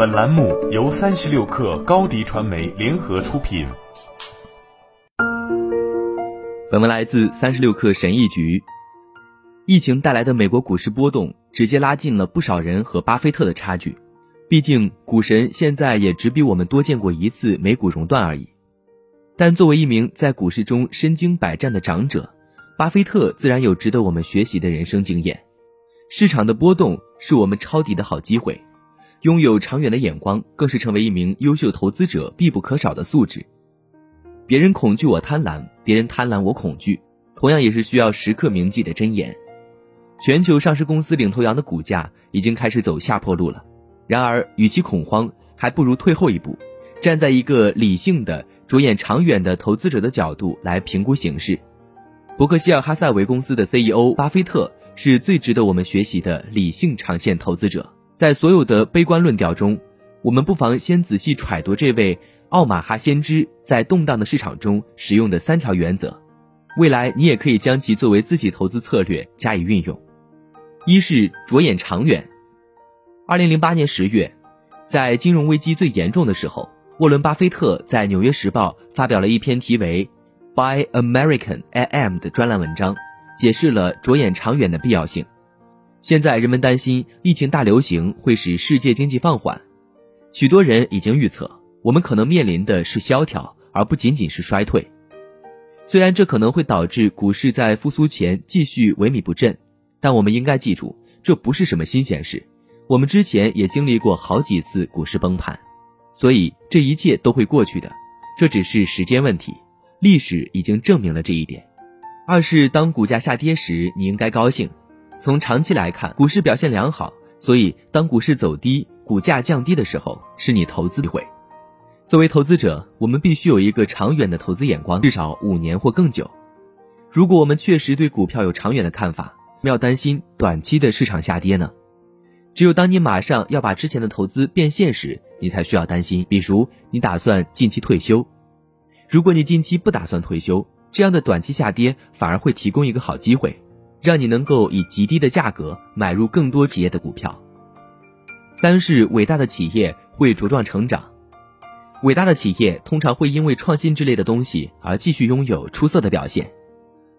本栏目由三十六氪高低传媒联合出品。本文来自三十六氪神译局。疫情带来的美国股市波动，直接拉近了不少人和巴菲特的差距。毕竟，股神现在也只比我们多见过一次美股熔断而已。但作为一名在股市中身经百战的长者，巴菲特自然有值得我们学习的人生经验。市场的波动是我们抄底的好机会。拥有长远的眼光，更是成为一名优秀投资者必不可少的素质。别人恐惧我贪婪，别人贪婪我恐惧，同样也是需要时刻铭记的箴言。全球上市公司领头羊的股价已经开始走下坡路了。然而，与其恐慌，还不如退后一步，站在一个理性的、着眼长远的投资者的角度来评估形势。伯克希尔哈萨韦公司的 CEO 巴菲特是最值得我们学习的理性长线投资者。在所有的悲观论调中，我们不妨先仔细揣度这位奥马哈先知在动荡的市场中使用的三条原则，未来你也可以将其作为自己投资策略加以运用。一是着眼长远。二零零八年十月，在金融危机最严重的时候，沃伦巴菲特在《纽约时报》发表了一篇题为《By American AM》的专栏文章，解释了着眼长远的必要性。现在人们担心疫情大流行会使世界经济放缓，许多人已经预测我们可能面临的是萧条，而不仅仅是衰退。虽然这可能会导致股市在复苏前继续萎靡不振，但我们应该记住，这不是什么新鲜事。我们之前也经历过好几次股市崩盘，所以这一切都会过去的，这只是时间问题。历史已经证明了这一点。二是当股价下跌时，你应该高兴。从长期来看，股市表现良好，所以当股市走低、股价降低的时候，是你投资机会。作为投资者，我们必须有一个长远的投资眼光，至少五年或更久。如果我们确实对股票有长远的看法，不要担心短期的市场下跌呢。只有当你马上要把之前的投资变现时，你才需要担心。比如，你打算近期退休，如果你近期不打算退休，这样的短期下跌反而会提供一个好机会。让你能够以极低的价格买入更多企业的股票。三是伟大的企业会茁壮成长，伟大的企业通常会因为创新之类的东西而继续拥有出色的表现。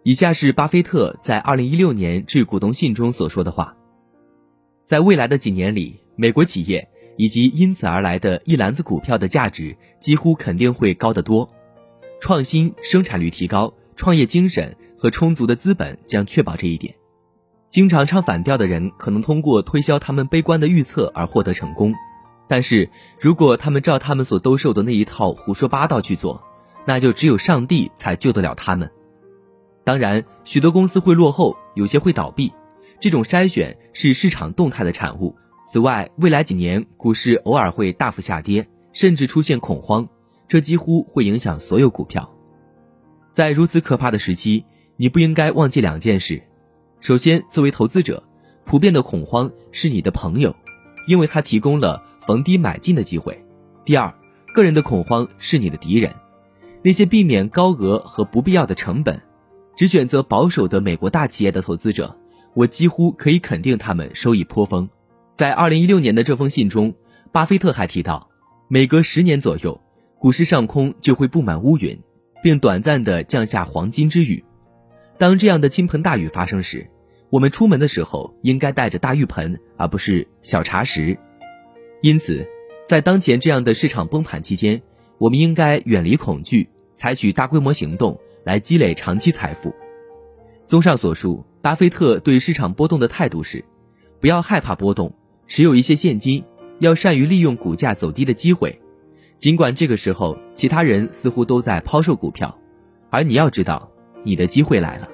以下是巴菲特在二零一六年致股东信中所说的话：在未来的几年里，美国企业以及因此而来的一篮子股票的价值几乎肯定会高得多，创新、生产率提高、创业精神。和充足的资本将确保这一点。经常唱反调的人可能通过推销他们悲观的预测而获得成功，但是如果他们照他们所兜售的那一套胡说八道去做，那就只有上帝才救得了他们。当然，许多公司会落后，有些会倒闭，这种筛选是市场动态的产物。此外，未来几年股市偶尔会大幅下跌，甚至出现恐慌，这几乎会影响所有股票。在如此可怕的时期。你不应该忘记两件事：首先，作为投资者，普遍的恐慌是你的朋友，因为它提供了逢低买进的机会；第二，个人的恐慌是你的敌人。那些避免高额和不必要的成本，只选择保守的美国大企业的投资者，我几乎可以肯定他们收益颇丰。在二零一六年的这封信中，巴菲特还提到，每隔十年左右，股市上空就会布满乌云，并短暂的降下黄金之雨。当这样的倾盆大雨发生时，我们出门的时候应该带着大浴盆，而不是小茶匙。因此，在当前这样的市场崩盘期间，我们应该远离恐惧，采取大规模行动来积累长期财富。综上所述，巴菲特对市场波动的态度是：不要害怕波动，持有一些现金，要善于利用股价走低的机会。尽管这个时候其他人似乎都在抛售股票，而你要知道。你的机会来了。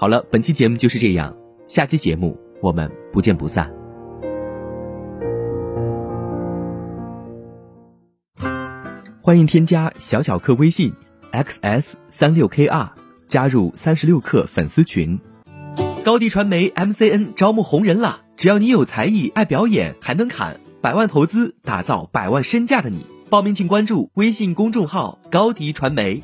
好了，本期节目就是这样，下期节目我们不见不散。欢迎添加小小客微信 xs 三六 kr，加入三十六课粉丝群。高迪传媒 MCN 招募红人了，只要你有才艺、爱表演，还能砍，百万投资打造百万身价的你，报名请关注微信公众号高迪传媒。